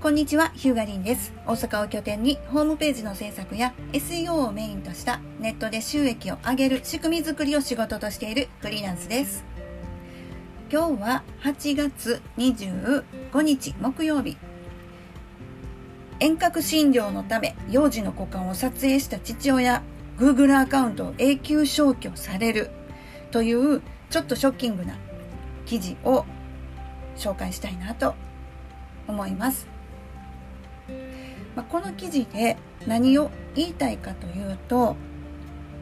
こんにちは、ヒューガリンです。大阪を拠点にホームページの制作や SEO をメインとしたネットで収益を上げる仕組み作りを仕事としているフリーランスです。今日は8月25日木曜日。遠隔診療のため幼児の股間を撮影した父親 Google アカウントを永久消去されるというちょっとショッキングな記事を紹介したいなと思います。まあ、この記事で何を言いたいかというと、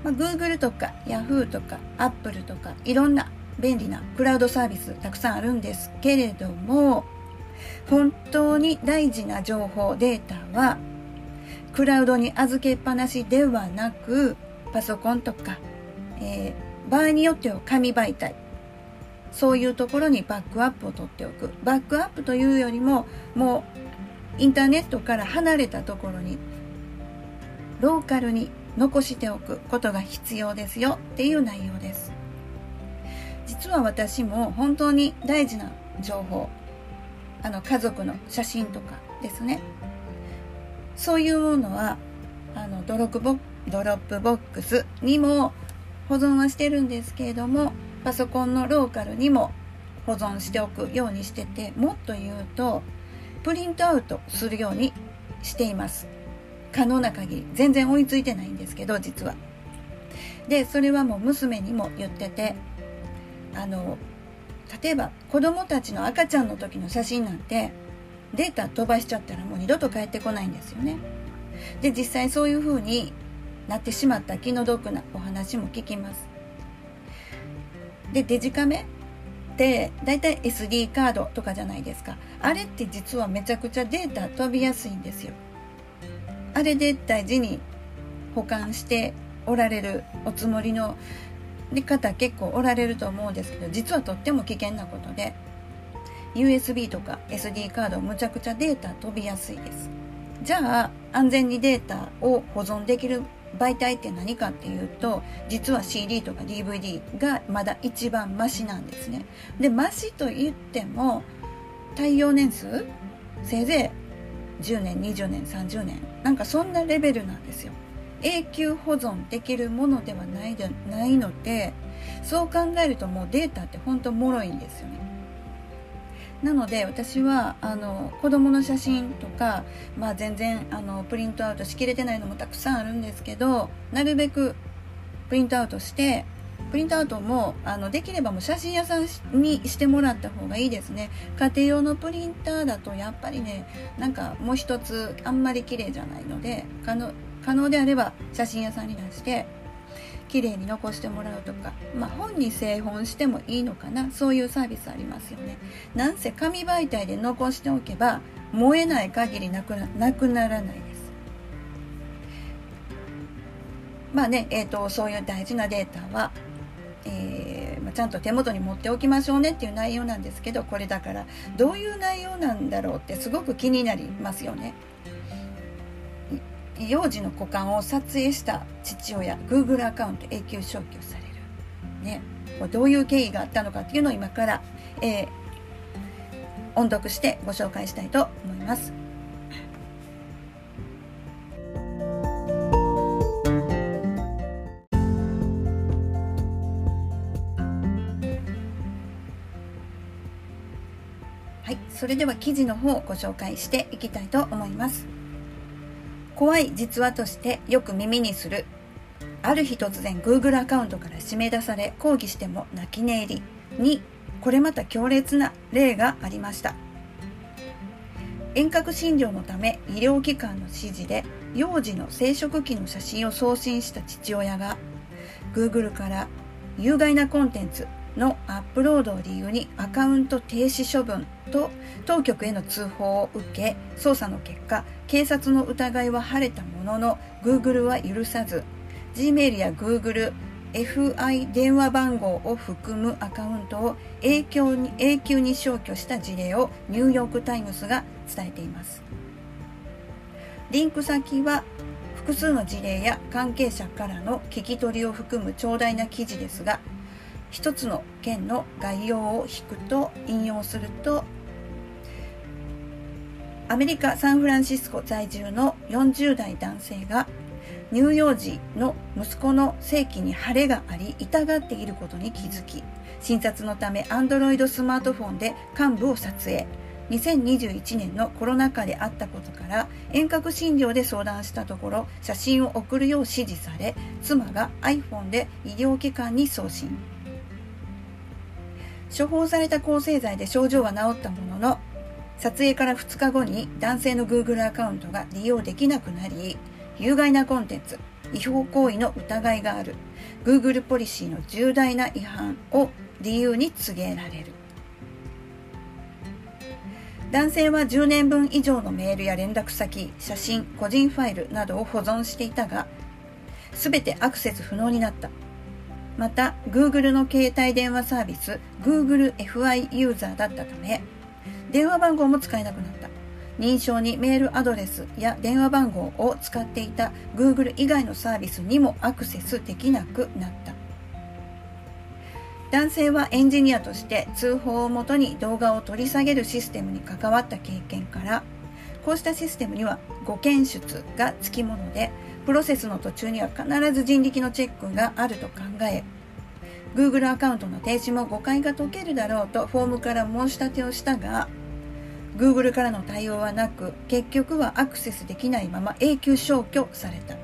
まあ、Google とか Yahoo とか Apple とかいろんな便利なクラウドサービスたくさんあるんですけれども本当に大事な情報データはクラウドに預けっぱなしではなくパソコンとか、えー、場合によっては紙媒体そういうところにバックアップを取っておく。バックアップというよりももうインターネットから離れたところにローカルに残しておくことが必要ですよっていう内容です。実は私も本当に大事な情報あの家族の写真とかですね。そういうものはあのドロップボ Dropbox にも保存はしてるんですけれどもパソコンのローカルにも保存しておくようにしててもっと言うとプリントアウトするようにしています。可能な限り全然追いついてないんですけど実は。でそれはもう娘にも言っててあの例えば子供たちの赤ちゃんの時の写真なんてデータ飛ばしちゃったらもう二度と帰ってこないんですよね。で実際そういう風になってしまった気の毒なお話も聞きます。でデジカメって大体 SD カードとかじゃないですか。あれって実はめちゃくちゃデータ飛びやすいんですよ。あれで大事に保管しておられるおつもりの方結構おられると思うんですけど実はとっても危険なことで USB とか SD カードむちゃくちゃデータ飛びやすいです。じゃあ安全にデータを保存できる媒体って何かっていうと実は CD とか DVD がまだ一番マシなんですね。でマシと言っても耐用年数せいぜい10年20年30年なんかそんなレベルなんですよ。永久保存できるものではないでないのでそう考えるともうデータって本当脆いんですよね。なので私はあの子供の写真とか、まあ、全然あのプリントアウトしきれてないのもたくさんあるんですけどなるべくプリントアウトしてプリントアウトもあのできればもう写真屋さんにしてもらった方がいいですね。家庭用のプリンターだとやっぱりねなんかもう一つあんまり綺麗じゃないので可能可能であれば写真屋さんに出して綺麗に残してもらうとか、まあ、本に製本してもいいのかなそういうサービスありますよね。なんせ紙媒体で残しておけば燃えない限りなくなくならないです。まあね、えーと、そういう大事なデータは、えーまあ、ちゃんと手元に持っておきましょうねっていう内容なんですけどこれだからどういう内容なんだろうってすごく気になりますよね。幼児の股間を撮影した父親 Google アカウント永久消去される、ね、どういう経緯があったのかっていうのを今から、えー、音読してご紹介したいと思います。はい、それでは記事の方をご紹介していきたいと思います。怖い実話としてよく耳にする。ある日突然 Google アカウントから締め出され抗議しても泣き寝入りにこれまた強烈な例がありました。遠隔診療のため医療機関の指示で幼児の生殖器の写真を送信した父親が Google から有害なコンテンツのアップロードを理由にアカウント停止処分と当局への通報を受け捜査の結果警察の疑いは晴れたものの Google は許さず Gmail や Google FI 電話番号を含むアカウントを永久に永久に消去した事例をニューヨーク・タイムズが伝えています。リンク先は複数の事例や関係者からの聞き取りを含む長大な記事ですが一つの件の概要を引くと引用するとアメリカ・サンフランシスコ在住の40代男性が乳幼児の息子の性器に腫れがあり痛がっていることに気づき診察のため Android スマートフォンで幹部を撮影。2021年のコロナ禍であったことから遠隔診療で相談したところ写真を送るよう指示され妻が iPhone で医療機関に送信。処方された抗生剤で症状は治ったものの撮影から2日後に男性の Google アカウントが利用できなくなり有害なコンテンツ違法行為の疑いがある Google ポリシーの重大な違反を理由に告げられる。男性は10年分以上のメールや連絡先写真個人ファイルなどを保存していたが全てアクセス不能になった。また Google の携帯電話サービス Google FI ユーザーだったため電話番号も使えなくなった。認証にメールアドレスや電話番号を使っていた Google 以外のサービスにもアクセスできなくなった。男性はエンジニアとして通報をもとに動画を取り下げるシステムに関わった経験からこうしたシステムには誤検出がつきものでプロセスの途中には必ず人力のチェックがあると考え Google アカウントの停止も誤解が解けるだろうとフォームから申し立てをしたが Google からの対応はなく結局はアクセスできないまま永久消去された。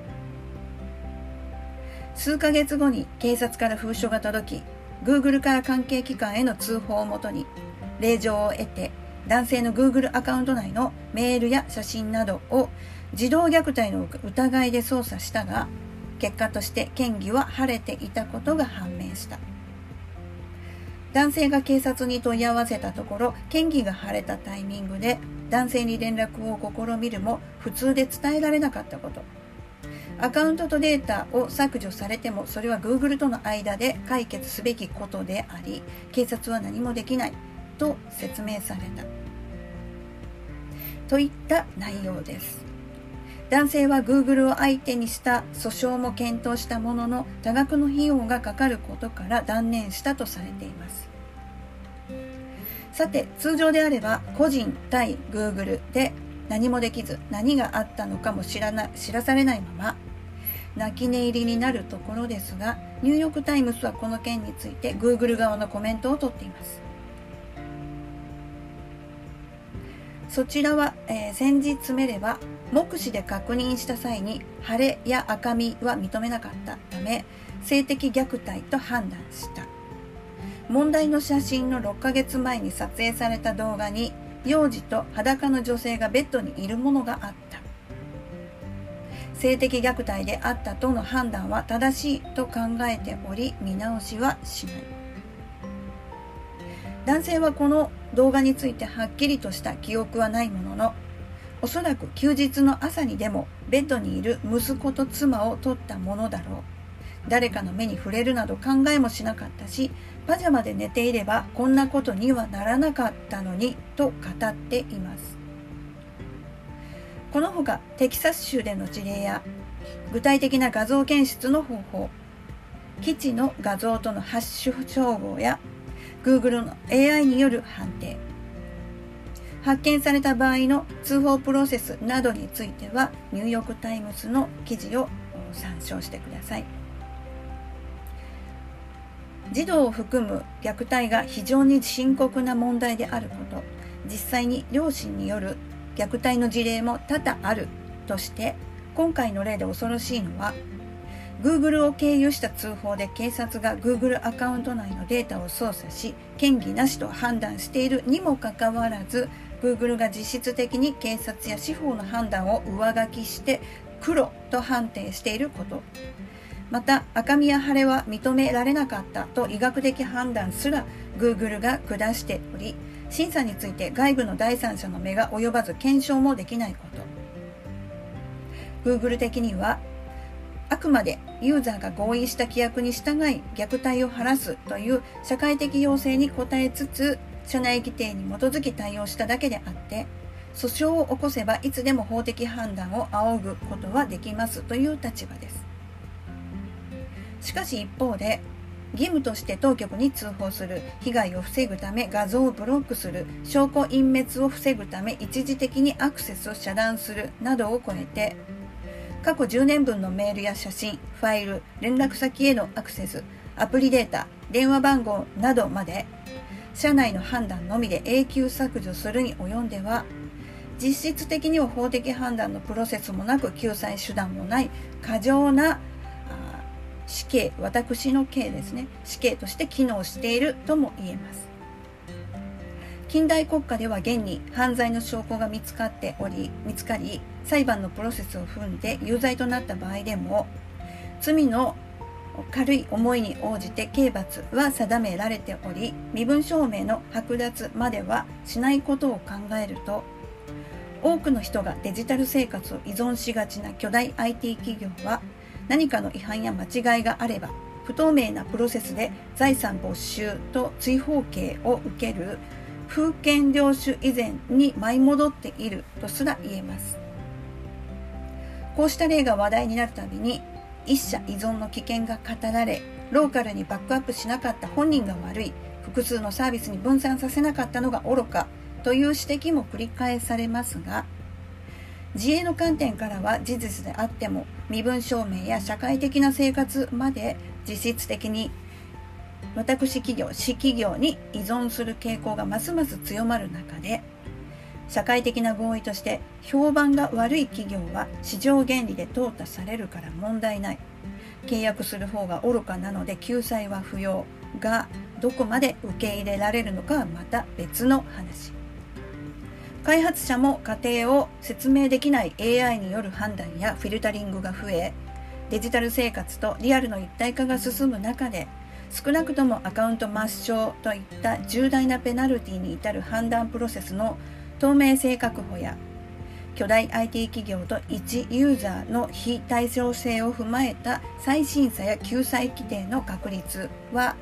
数ヶ月後に警察から封書が届き Google から関係機関への通報をもとに令状を得て男性の Google アカウント内のメールや写真などを児童虐待の疑いで捜査したが結果として嫌疑は晴れていたことが判明した。男性が警察に問い合わせたところ嫌疑が晴れたタイミングで男性に連絡を試みるも普通で伝えられなかったこと。アカウントとデータを削除されてもそれは Google との間で解決すべきことであり警察は何もできないと説明された。といった内容です。男性は Google を相手にした訴訟も検討したものの多額の費用がかかることから断念したとされています。さて通常であれば個人対 Google で何もできず何があったのかも知らな知らされないまま泣き寝入りになるところですがニューヨーク・タイムズはこの件について Google 側のコメントを取っています。そちらは、えー、先日めれば目視で確認した際に腫れや赤みは認めなかったため性的虐待と判断した。問題の写真の6ヶ月前に撮影された動画に幼児と裸の女性がベッドにいるものがあった。性的虐待であったとの判断は正しいと考えており見直しはしない。男性はこの動画についてはっきりとした記憶はないもののおそらく休日の朝にでもベッドにいる息子と妻を撮ったものだろう。誰かの目に触れるなど考えもしなかったしパジャマで寝ていればこんなことにはならなかったのにと語っています。このほかテキサス州での事例や具体的な画像検出の方法基地の画像とのハッシュ照合や Google の AI による判定発見された場合の通報プロセスなどについてはニューヨーク・タイムズの記事を参照してください。児童を含む虐待が非常に深刻な問題であること実際に両親による虐待の事例も多々あるとして今回の例で恐ろしいのは Google を経由した通報で警察が Google アカウント内のデータを操作し嫌疑なしと判断しているにもかかわらず Google が実質的に警察や司法の判断を上書きして黒と判定していること。また赤みや腫れは認められなかったと医学的判断すら Google が下しており審査について外部の第三者の目が及ばず検証もできないこと。Google 的にはあくまでユーザーが合意した規約に従い虐待を晴らすという社会的要請に応えつつ社内規定に基づき対応しただけであって訴訟を起こせばいつでも法的判断を仰ぐことはできますという立場です。しかし一方で義務として当局に通報する被害を防ぐため画像をブロックする証拠隠滅を防ぐため一時的にアクセスを遮断するなどを超えて過去10年分のメールや写真ファイル連絡先へのアクセスアプリデータ電話番号などまで社内の判断のみで永久削除するに及んでは実質的には法的判断のプロセスもなく救済手段もない過剰な死刑私の刑ですね。死刑として機能しているとも言えます。近代国家では現に犯罪の証拠が見つかっており見つかり裁判のプロセスを踏んで有罪となった場合でも罪の軽い思いに応じて刑罰は定められており身分証明の剥奪まではしないことを考えると多くの人がデジタル生活を依存しがちな巨大 IT 企業は何かの違反や間違いがあれば不透明なプロセスで財産没収と追放刑を受ける風権領主以前に舞い戻っているとすら言えます。こうした例が話題になるたびに一社依存の危険が語られローカルにバックアップしなかった本人が悪い複数のサービスに分散させなかったのが愚かという指摘も繰り返されますが自衛の観点からは事実であっても身分証明や社会的な生活まで実質的に私企業私企業に依存する傾向がますます強まる中で社会的な合意として評判が悪い企業は市場原理で淘汰されるから問題ない。契約する方が愚かなので救済は不要がどこまで受け入れられるのかはまた別の話。開発者も過程を説明できない AI による判断やフィルタリングが増えデジタル生活とリアルの一体化が進む中で少なくともアカウント抹消といった重大なペナルティに至る判断プロセスの透明性確保や巨大 IT 企業と一ユーザーの非対称性を踏まえた再審査や救済規定の確立は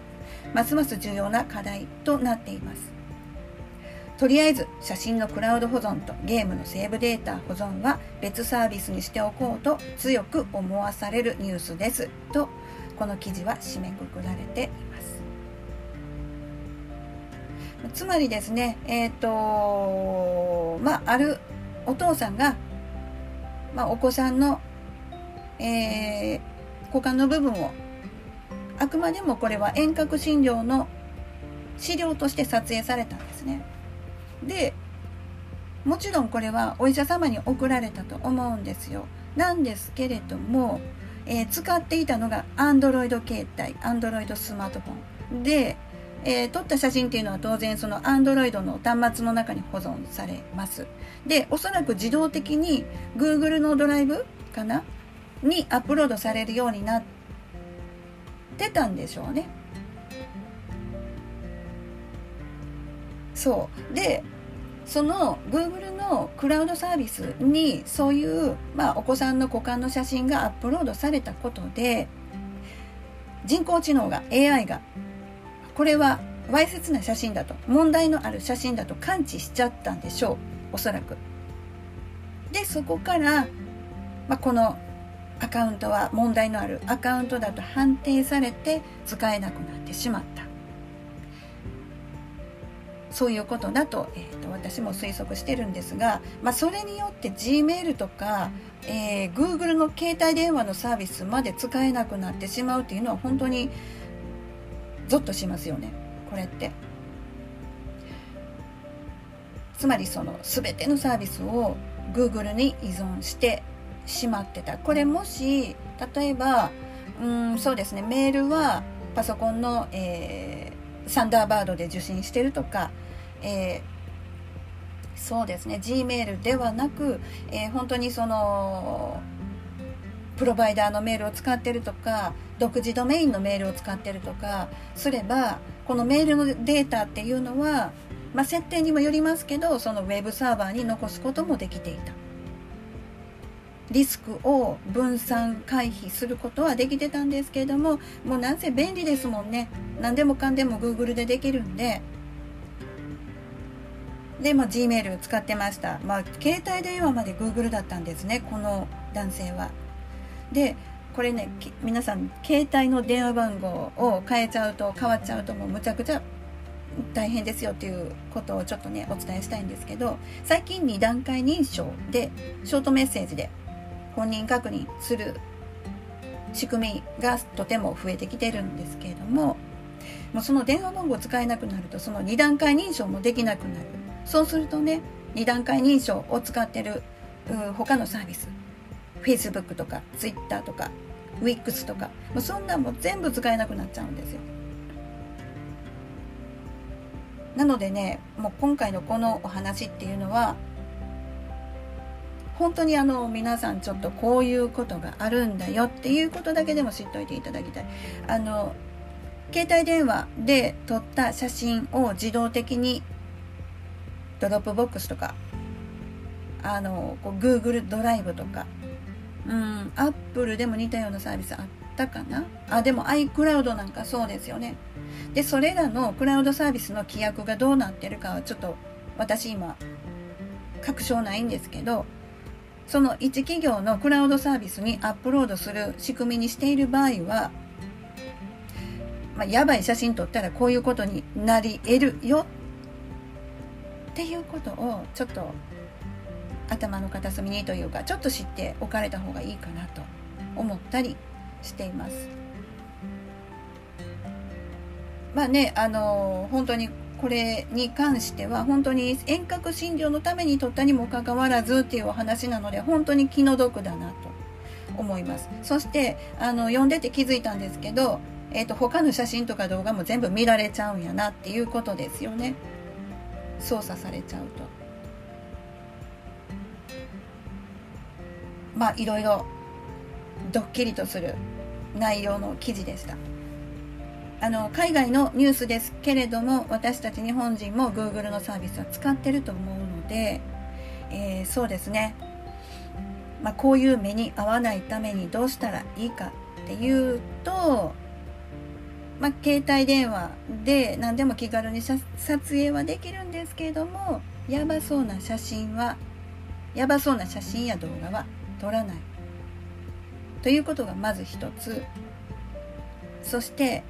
ますます重要な課題となっています。とりあえず写真のクラウド保存とゲームのセーブデータ保存は別サービスにしておこうと強く思わされるニュースです。とこの記事は締めくくられていますつまりですねえっ、ー、とまああるお父さんが、まあ、お子さんの、えー、股間の部分をあくまでもこれは遠隔診療の資料として撮影されたんですね。でもちろんこれはお医者様に送られたと思うんですよなんですけれども、えー、使っていたのが Android 携帯 Android スマートフォン。で、えー、撮った写真っていうのは当然その Android の端末の中に保存されます。でおそらく自動的に Google のドライブかな？にアップロードされるようになってたんでしょうね。そう。でその Google のクラウドサービスにそういう、まあ、お子さんの股間の写真がアップロードされたことで人工知能が AI がこれはわいせつな写真だと問題のある写真だと感知しちゃったんでしょうおそらく。でそこから、まあ、このアカウントは問題のあるアカウントだと判定されて使えなくなってしまった。そういうことだと,、えーと、私も推測してるんですが、まあ、それによって Gmail とか、えー、Google の携帯電話のサービスまで使えなくなってしまうっていうのは本当にゾッとしますよねこれって。つまりその全てのサービスを Google に依存してしまってたこれもし例えばうんそうですねメールはパソコンの、えー、サンダーバードで受信してるとかえー、そうですね。Gmail ではなく、えー、本当にそのプロバイダーのメールを使ってるとか独自ドメインのメールを使ってるとかすればこのメールのデータっていうのは、まあ、設定にもよりますけどそのウェブサーバーに残すこともできていた。リスクを分散回避することはできてたんですけれどももうなんせ便利ですもんね何でもかんでも Google でできるんでで、まあ、Gmail 使ってました。まあ、携帯電話まで Google だったんですね、この男性は。で、これね皆さん携帯の電話番号を変えちゃうと変わっちゃうともうむちゃくちゃ大変ですよっていうことをちょっとねお伝えしたいんですけど最近2段階認証でショートメッセージで本人確認する仕組みがとても増えてきてるんですけれどももうその電話番号使えなくなるとその2段階認証もできなくなる。そうするとね2段階認証を使ってる他のサービス Facebook とか Twitter とか Wix とかもうそんなんも全部使えなくなっちゃうんですよ。なのでねもう今回のこのお話っていうのは本当にあの皆さんちょっとこういうことがあるんだよっていうことだけでも知っておいていただきたい。あの携帯電話で撮った写真を自動的に Dropbox とかあのこう Google ドライブとかうん Apple でも似たようなサービスあったかな？あでも iCloud なんかそうですよね。でそれらのクラウドサービスの規約がどうなってるかはちょっと私今確証ないんですけどその一企業のクラウドサービスにアップロードする仕組みにしている場合は、まあ、やばい写真撮ったらこういうことになり得るよっていうことをちょっと頭の片隅にというかちょっと知っておかれた方がいいかなと思ったりしています。まあねあの本当にこれに関しては本当に遠隔診療のために取ったにもかかわらずっていうお話なので本当に気の毒だなと思います。そしてあの読んでて気づいたんですけど、えーと、他の写真とか動画も全部見られちゃうんやなっていうことですよね。操作されちゃうと。まあいろいろドッキリとする内容の記事でした。あの海外のニュースですけれども私たち日本人も Google のサービスは使ってると思うので、えー、そうですね、まあ、こういう目に遭わないためにどうしたらいいかっていうと、まあ、携帯電話で何でも気軽に撮影はできるんですけれどもやばそうな写真はやばそうな写真や動画は撮らない。ということがまず一つ。そして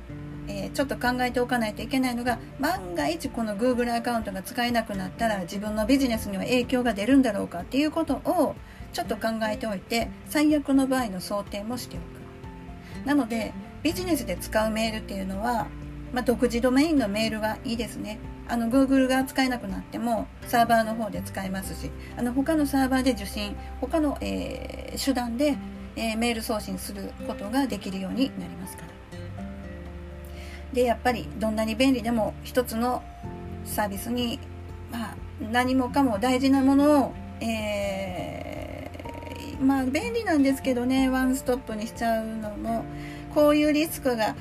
えー、ちょっと考えておかないといけないのが万が一この Google アカウントが使えなくなったら自分のビジネスには影響が出るんだろうかっていうことをちょっと考えておいて最悪の場合の想定もしておく。なのでビジネスで使うメールっていうのは、まあ、独自ドメインのメールがいいですね。あの Google が使えなくなってもサーバーの方で使えますしあの他のサーバーで受信他の、えー、手段で、えー、メール送信することができるようになりますから。でやっぱりどんなに便利でも一つのサービスに、まあ、何もかも大事なものを、えー、まあ便利なんですけどねワンストップにしちゃうのもこういうリスクが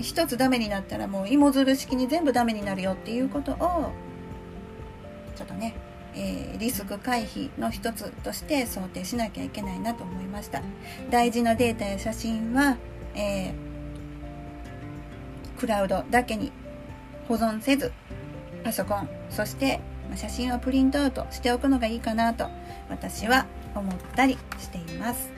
一つダメになったらもう芋づる式に全部ダメになるよっていうことをちょっとね、えー、リスク回避の一つとして想定しなきゃいけないなと思いました。大事なデータや写真は、えークラウドだけに保存せずパソコンそして写真をプリントアウトしておくのがいいかなと私は思ったりしています。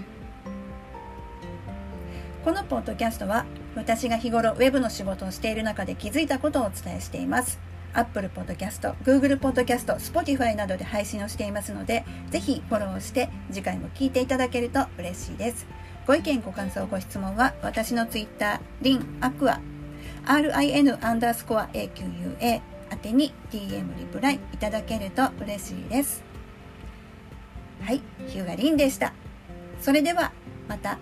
このポッドキャストは私が日頃ウェブの仕事をしている中で気づいたことをお伝えしています。Apple Podcast、Google Podcast、Spotify などで配信をしていますのでぜひフォローして次回も聞いていただけると嬉しいです。ご意見ご感想ご質問は私の Twitter リンアクア rin アンダースコア AQUA 宛てに DM リプライいただけると嬉しいです。はい、ヒューガリンでした。それではまた。